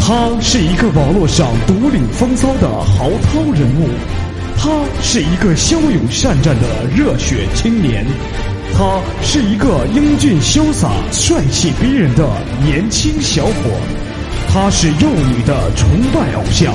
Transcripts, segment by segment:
他是一个网络上独领风骚的豪涛人物，他是一个骁勇善战的热血青年，他是一个英俊潇洒、帅气逼人的年轻小伙，他是幼女的崇拜偶像，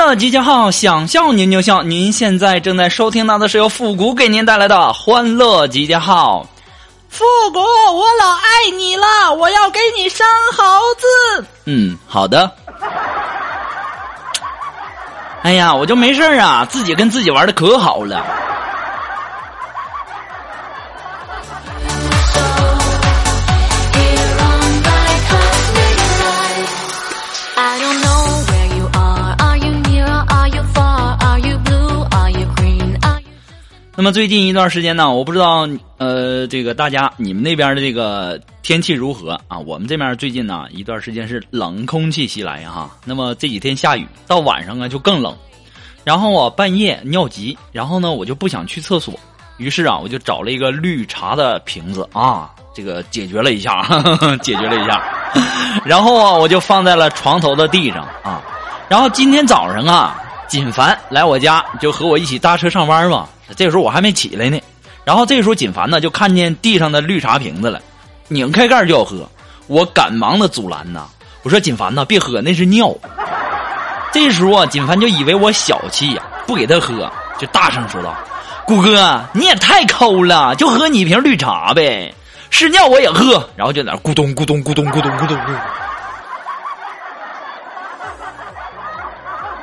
乐集结号，想笑您就笑。您现在正在收听到的是由复古给您带来的欢乐集结号。复古，我老爱你了，我要给你生猴子。嗯，好的。哎呀，我就没事啊，自己跟自己玩的可好了。那么最近一段时间呢，我不知道呃，这个大家你们那边的这个天气如何啊？我们这边最近呢一段时间是冷空气袭来哈。那么这几天下雨，到晚上啊就更冷。然后我半夜尿急，然后呢我就不想去厕所，于是啊我就找了一个绿茶的瓶子啊，这个解决了一下，解决了一下。然后啊我就放在了床头的地上啊。然后今天早上啊，锦凡来我家就和我一起搭车上班嘛。这时候我还没起来呢，然后这时候锦凡呢就看见地上的绿茶瓶子了，拧开盖就要喝，我赶忙的阻拦呐，我说锦凡呐别喝那是尿。这时候啊锦凡就以为我小气呀，不给他喝，就大声说道：“谷哥你也太抠了，就喝你一瓶绿茶呗，是尿我也喝。”然后就在那咕咚咕咚咕咚咕咚咕咚咕。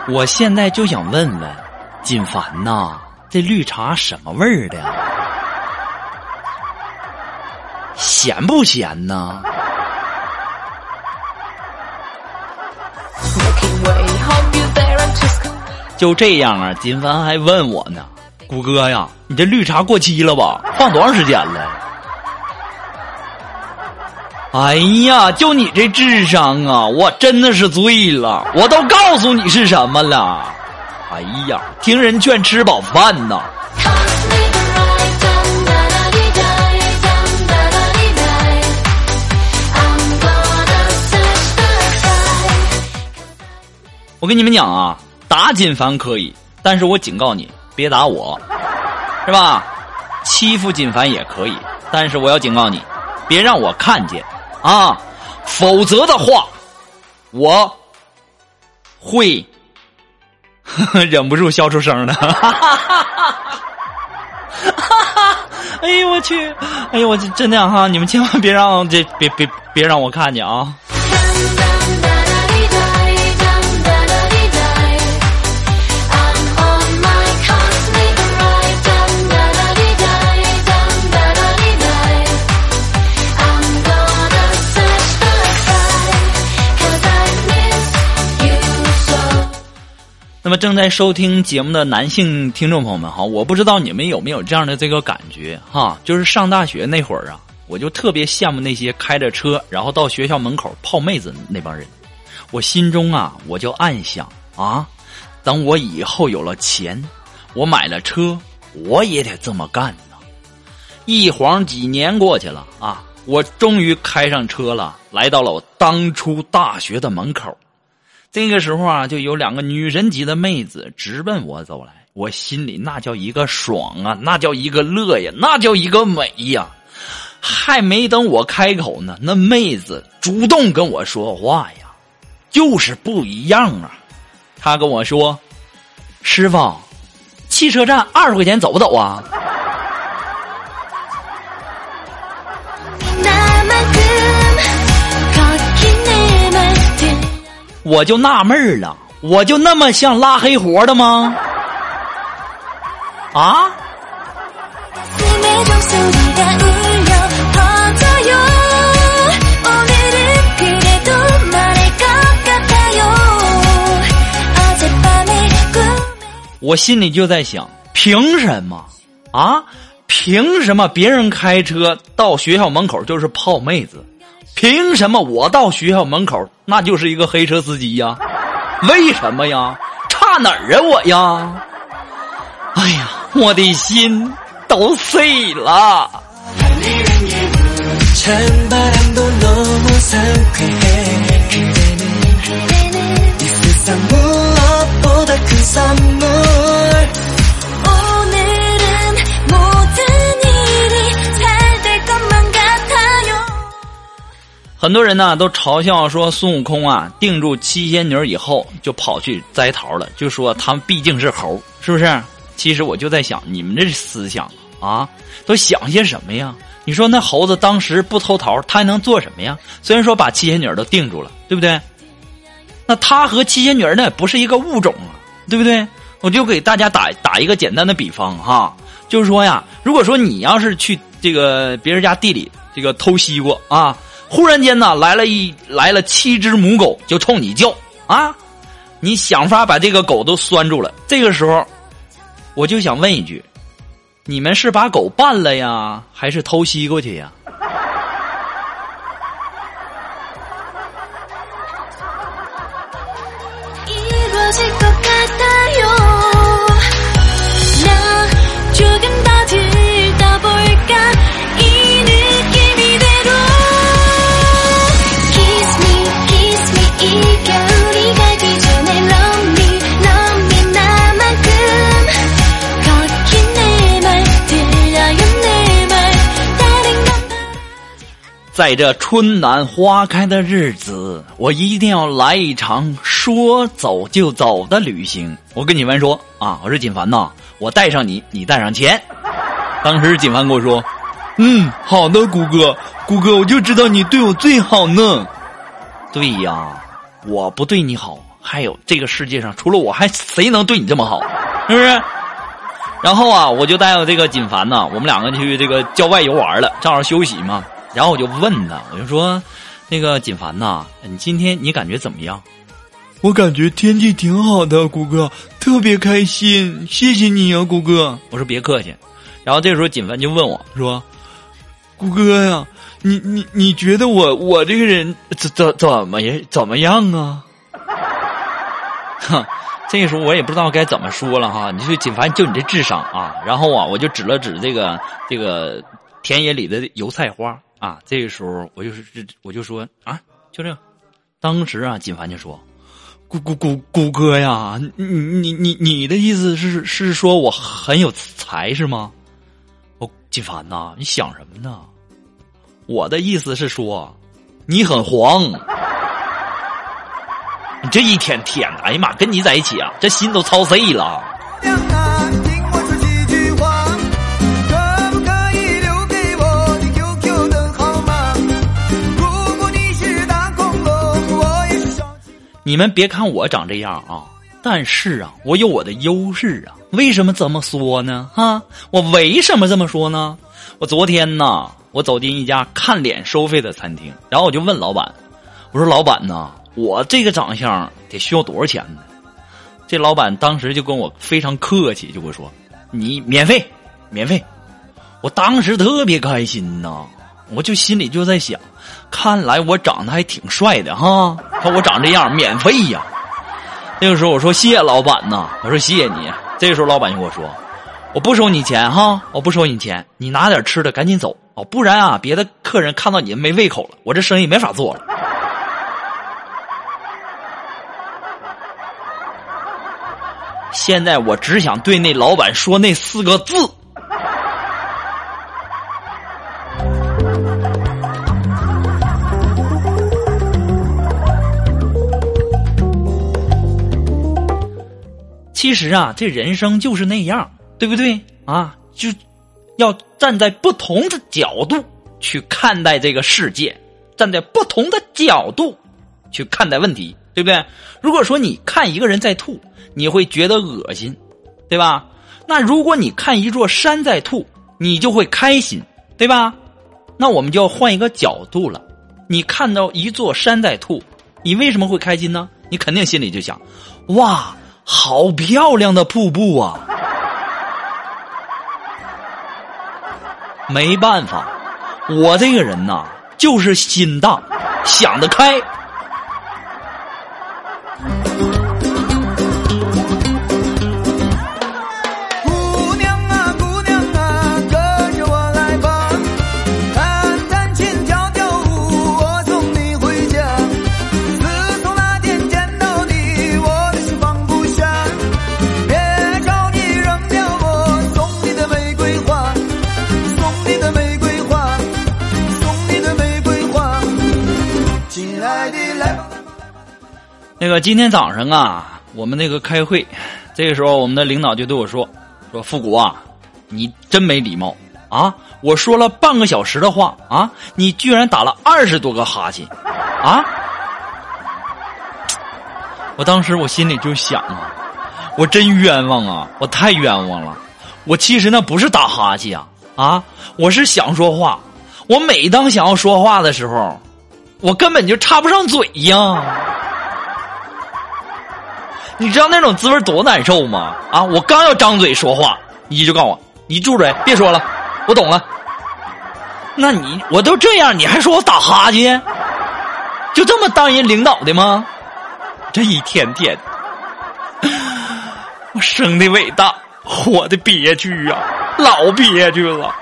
我现在就想问问锦凡呐。这绿茶什么味儿的？咸不咸呢？就这样啊！金凡还问我呢：“谷哥呀，你这绿茶过期了吧？放多长时间了？”哎呀，就你这智商啊！我真的是醉了，我都告诉你是什么了。哎呀，听人劝，吃饱饭呐！我跟你们讲啊，打锦凡可以，但是我警告你，别打我，是吧？欺负锦凡也可以，但是我要警告你，别让我看见啊，否则的话，我会。忍不住笑出声的，哎呦我去，哎呦我真的哈，你们千万别让这别别别让我看见啊！那么正在收听节目的男性听众朋友们哈，我不知道你们有没有这样的这个感觉哈，就是上大学那会儿啊，我就特别羡慕那些开着车然后到学校门口泡妹子那帮人，我心中啊我就暗想啊，等我以后有了钱，我买了车，我也得这么干呢。一晃几年过去了啊，我终于开上车了，来到了我当初大学的门口。这个时候啊，就有两个女神级的妹子直奔我走来，我心里那叫一个爽啊，那叫一个乐呀，那叫一个美呀！还没等我开口呢，那妹子主动跟我说话呀，就是不一样啊！她跟我说：“师傅，汽车站二十块钱走不走啊？”我就纳闷了，我就那么像拉黑活的吗？啊？我心里就在想，凭什么啊？凭什么别人开车到学校门口就是泡妹子？凭什么我到学校门口那就是一个黑车司机呀？为什么呀？差哪儿啊我呀？哎呀，我的心都碎了。很多人呢都嘲笑说孙悟空啊定住七仙女以后就跑去摘桃了，就说他们毕竟是猴，是不是？其实我就在想，你们这思想啊，都想些什么呀？你说那猴子当时不偷桃，他还能做什么呀？虽然说把七仙女都定住了，对不对？那他和七仙女那不是一个物种啊，对不对？我就给大家打打一个简单的比方哈，就是说呀，如果说你要是去这个别人家地里这个偷西瓜啊。忽然间呢，来了一来了七只母狗，就冲你叫啊！你想法把这个狗都拴住了。这个时候，我就想问一句：你们是把狗办了呀，还是偷袭过去呀？在这春暖花开的日子，我一定要来一场说走就走的旅行。我跟锦凡说啊，我说锦凡呐，我带上你，你带上钱。当时锦凡跟我说：“嗯，好的，谷哥，谷哥，我就知道你对我最好呢。”对呀，我不对你好，还有这个世界上除了我还谁能对你这么好？是不是？然后啊，我就带着这个锦凡呐，我们两个去这个郊外游玩了，正好休息嘛。然后我就问他，我就说：“那个锦凡呐，你今天你感觉怎么样？”我感觉天气挺好的，谷哥特别开心，谢谢你啊，谷哥。我说别客气。然后这时候锦凡就问我说：“谷哥呀，你你你觉得我我这个人怎怎怎么也怎么样啊？”哼，这个时候我也不知道该怎么说了哈。你说锦凡就你这智商啊？然后啊，我就指了指这个这个田野里的油菜花。啊，这个时候我就是我就说啊，就这，当时啊，锦凡就说：“谷谷谷谷哥呀，你你你你的意思是是说我很有才是吗？”我锦凡呐，你想什么呢？我的意思是说，你很黄。你这一天天的，哎呀妈，跟你在一起啊，这心都操碎了。你们别看我长这样啊，但是啊，我有我的优势啊。为什么这么说呢？哈，我为什么这么说呢？我昨天呢，我走进一家看脸收费的餐厅，然后我就问老板：“我说老板呐，我这个长相得需要多少钱呢？”这老板当时就跟我非常客气，就跟我说：“你免费，免费。”我当时特别开心呐。我就心里就在想，看来我长得还挺帅的哈！看我长这样，免费呀。那个时候我说谢谢老板呐，我说谢谢你。这个时候老板就跟我说，我不收你钱哈，我不收你钱，你拿点吃的赶紧走哦，不然啊，别的客人看到你没胃口了，我这生意没法做了。现在我只想对那老板说那四个字。其实啊，这人生就是那样，对不对啊？就，要站在不同的角度去看待这个世界，站在不同的角度去看待问题，对不对？如果说你看一个人在吐，你会觉得恶心，对吧？那如果你看一座山在吐，你就会开心，对吧？那我们就要换一个角度了。你看到一座山在吐，你为什么会开心呢？你肯定心里就想：哇，好漂亮的瀑布啊！没办法，我这个人呐，就是心大，想得开。那个今天早上啊，我们那个开会，这个时候我们的领导就对我说：“说复古啊，你真没礼貌啊！我说了半个小时的话啊，你居然打了二十多个哈欠啊！”我当时我心里就想啊，我真冤枉啊，我太冤枉了。我其实那不是打哈欠啊啊，我是想说话。我每当想要说话的时候，我根本就插不上嘴呀。你知道那种滋味多难受吗？啊！我刚要张嘴说话，你就告诉我，你住嘴，别说了，我懂了。那你我都这样，你还说我打哈欠？就这么当人领导的吗？这一天天，我生的伟大，活的憋屈啊，老憋屈了。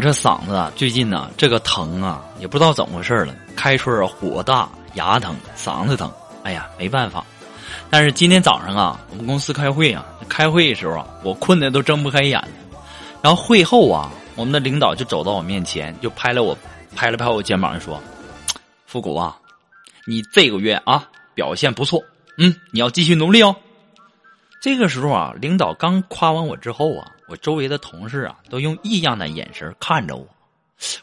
这嗓子啊，最近呢，这个疼啊，也不知道怎么回事了。开春，火大，牙疼，嗓子疼。哎呀，没办法。但是今天早上啊，我们公司开会啊，开会的时候啊，我困得都睁不开眼了。然后会后啊，我们的领导就走到我面前，就拍了我，拍了拍我肩膀，说：“复古啊，你这个月啊表现不错，嗯，你要继续努力哦。”这个时候啊，领导刚夸完我之后啊，我周围的同事啊都用异样的眼神看着我，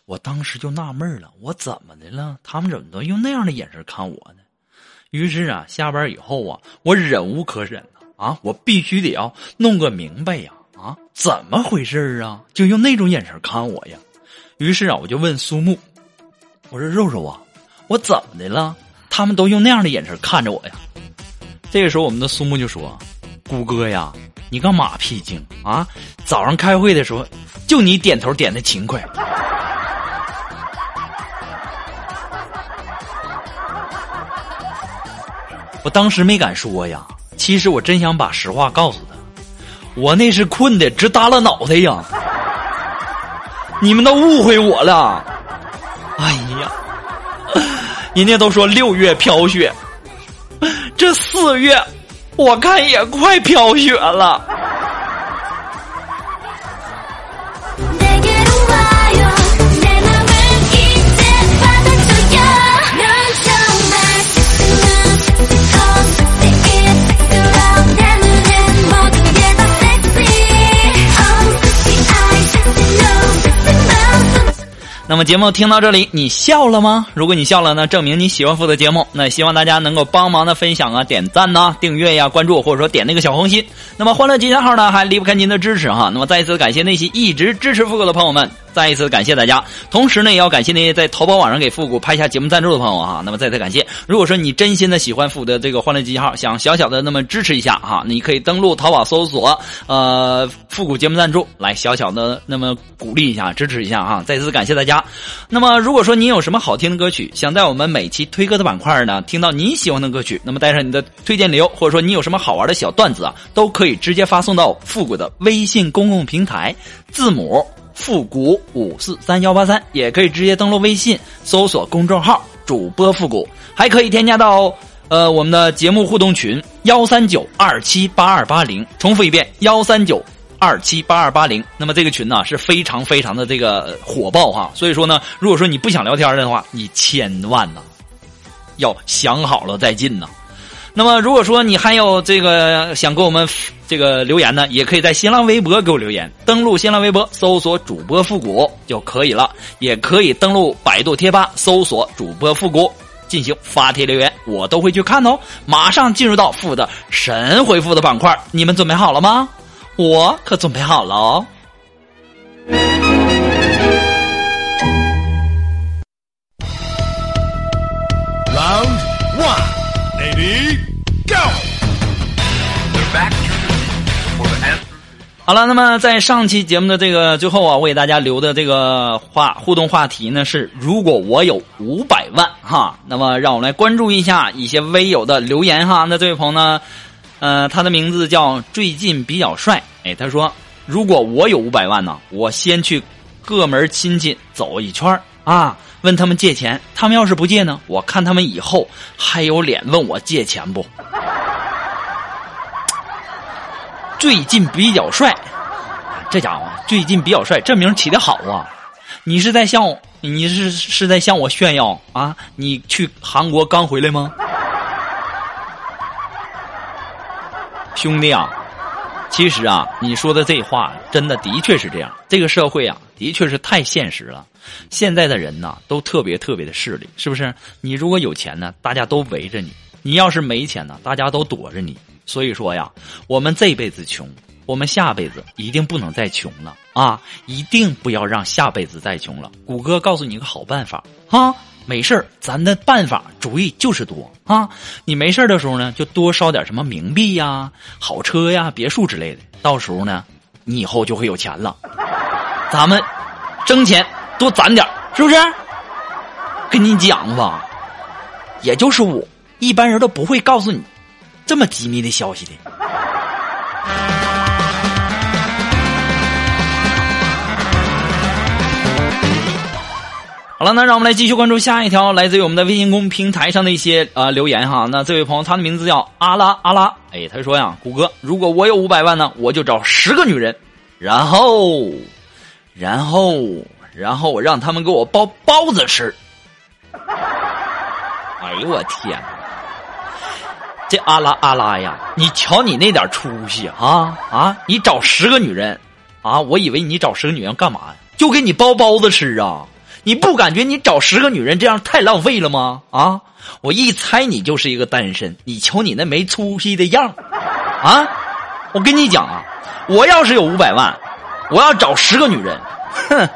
我当时就纳闷了，我怎么的了？他们怎么都用那样的眼神看我呢？于是啊，下班以后啊，我忍无可忍了啊，我必须得要弄个明白呀啊，怎么回事啊？就用那种眼神看我呀？于是啊，我就问苏木，我说肉肉啊，我怎么的了？他们都用那样的眼神看着我呀？这个时候，我们的苏木就说。谷歌呀，你个马屁精啊！早上开会的时候，就你点头点的勤快。我当时没敢说呀，其实我真想把实话告诉他，我那是困的直耷拉脑袋呀！你们都误会我了。哎呀，人家都说六月飘雪，这四月。我看也快飘雪了。那么节目听到这里，你笑了吗？如果你笑了呢，证明你喜欢复的节目。那希望大家能够帮忙的分享啊、点赞呐、订阅呀、关注，或者说点那个小红心。那么欢乐吉祥号呢，还离不开您的支持哈。那么再一次感谢那些一直支持付哥的朋友们，再一次感谢大家。同时呢，也要感谢那些在淘宝网上给复古拍下节目赞助的朋友哈。那么再次感谢。如果说你真心的喜欢复古的这个欢乐集结号，想小小的那么支持一下哈，你可以登录淘宝搜索呃复古节目赞助，来小小的那么鼓励一下、支持一下哈。再次感谢大家。那么，如果说您有什么好听的歌曲，想在我们每期推歌的板块呢听到您喜欢的歌曲，那么带上你的推荐理由，或者说你有什么好玩的小段子啊，都可以直接发送到复古的微信公共平台，字母复古五四三幺八三，也可以直接登录微信搜索公众号主播复古，还可以添加到呃我们的节目互动群幺三九二七八二八零，重复一遍幺三九二七八二八零。那么这个群呢是非常非常的这个火爆哈，所以说呢，如果说你不想聊天的话，你千万呢要想好了再进呐。那么如果说你还有这个想跟我们这个留言呢，也可以在新浪微博给我留言，登录新浪微博搜索主播复古就可以了，也可以登录百度贴吧搜索主播复古。进行发帖留言，我都会去看哦。马上进入到负的神回复的板块，你们准备好了吗？我可准备好了哦。好了，那么在上期节目的这个最后啊，我给大家留的这个话互动话题呢是：如果我有五百万哈，那么让我来关注一下一些微友的留言哈。那这位朋友呢，呃，他的名字叫最近比较帅，哎，他说如果我有五百万呢，我先去各门亲戚走一圈啊，问他们借钱，他们要是不借呢，我看他们以后还有脸问我借钱不？最近比较帅，这家伙最近比较帅，这名起的好啊！你是在向我你是是在向我炫耀啊？你去韩国刚回来吗？兄弟啊，其实啊，你说的这话真的的确是这样。这个社会啊，的确是太现实了。现在的人呐，都特别特别的势利，是不是？你如果有钱呢，大家都围着你；你要是没钱呢，大家都躲着你。所以说呀，我们这辈子穷，我们下辈子一定不能再穷了啊！一定不要让下辈子再穷了。谷歌告诉你一个好办法啊，没事咱的办法主意就是多啊。你没事的时候呢，就多烧点什么冥币呀、好车呀、别墅之类的，到时候呢，你以后就会有钱了。咱们挣钱多攒点是不是？跟你讲吧，也就是我，一般人都不会告诉你。这么机密的消息的。好了，那让我们来继续关注下一条来自于我们的微信公平台上的一些啊、呃、留言哈。那这位朋友他的名字叫阿拉阿拉，哎，他说呀，谷歌，如果我有五百万呢，我就找十个女人，然后，然后，然后我让他们给我包包子吃。哎呦我天！这阿拉阿拉呀，你瞧你那点出息啊啊！你找十个女人啊，我以为你找十个女人干嘛呀？就给你包包子吃啊！你不感觉你找十个女人这样太浪费了吗？啊！我一猜你就是一个单身。你瞧你那没出息的样啊！我跟你讲啊，我要是有五百万，我要找十个女人，哼！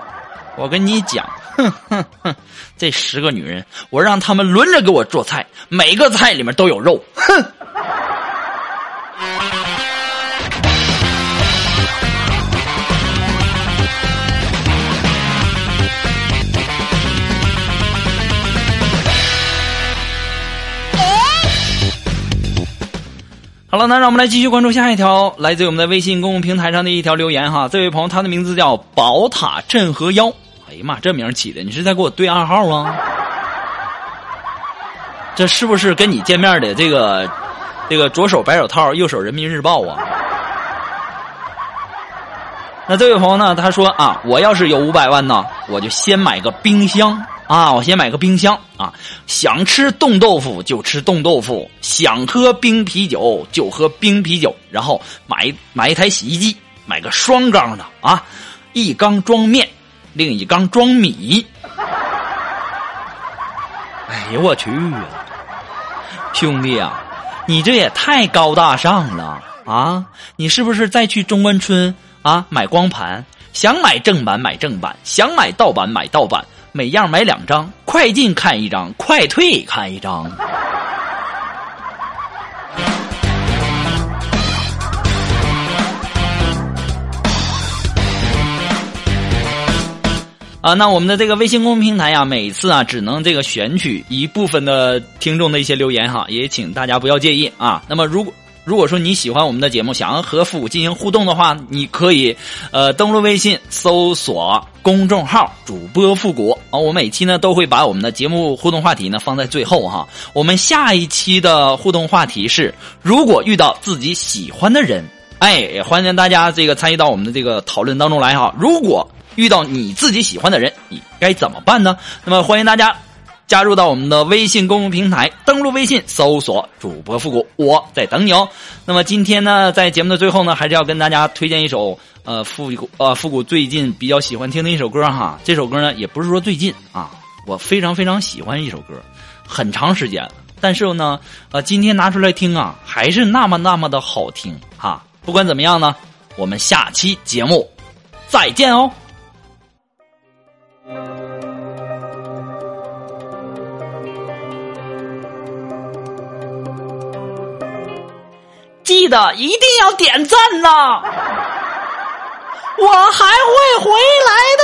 我跟你讲。哼哼哼！这十个女人，我让她们轮着给我做菜，每个菜里面都有肉。哼！好了，那让我们来继续关注下一条来自于我们的微信公共平台上的一条留言哈。这位朋友，他的名字叫宝塔镇河妖。哎呀妈，这名起的，你是在给我对暗号吗？这是不是跟你见面的这个这个左手白手套，右手人民日报啊？那这位朋友呢？他说啊，我要是有五百万呢，我就先买个冰箱啊，我先买个冰箱啊，想吃冻豆腐就吃冻豆腐，想喝冰啤酒就喝冰啤酒，然后买买一台洗衣机，买个双缸的啊，一缸装面。另一缸装米，哎呦我去！兄弟啊，你这也太高大上了啊！你是不是再去中关村啊买光盘？想买正版买正版，想买盗版买盗版，每样买两张，快进看一张，快退看一张。啊，那我们的这个微信公众平台呀，每次啊只能这个选取一部分的听众的一些留言哈，也请大家不要介意啊。那么如果如果说你喜欢我们的节目，想要和复古进行互动的话，你可以呃登录微信搜索公众号“主播复古”啊，我每期呢都会把我们的节目互动话题呢放在最后哈。我们下一期的互动话题是：如果遇到自己喜欢的人，哎，欢迎大家这个参与到我们的这个讨论当中来哈。如果遇到你自己喜欢的人，你该怎么办呢？那么欢迎大家。加入到我们的微信公众平台，登录微信搜索“主播复古”，我在等你哦。那么今天呢，在节目的最后呢，还是要跟大家推荐一首呃复古呃复古最近比较喜欢听的一首歌哈。这首歌呢，也不是说最近啊，我非常非常喜欢一首歌，很长时间了。但是呢，呃，今天拿出来听啊，还是那么那么的好听哈。不管怎么样呢，我们下期节目再见哦。记得一定要点赞呐！我还会回来的。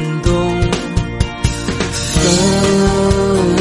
love.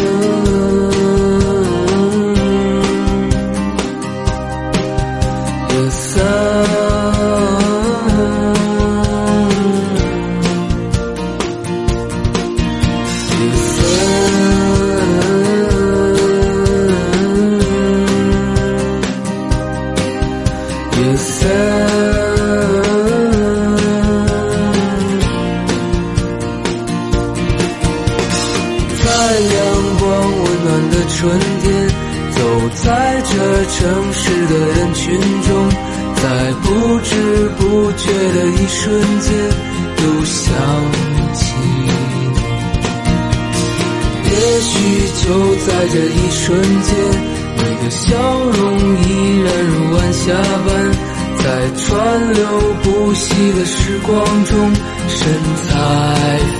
这一瞬间，你的笑容依然如晚霞般，在川流不息的时光中，神采飞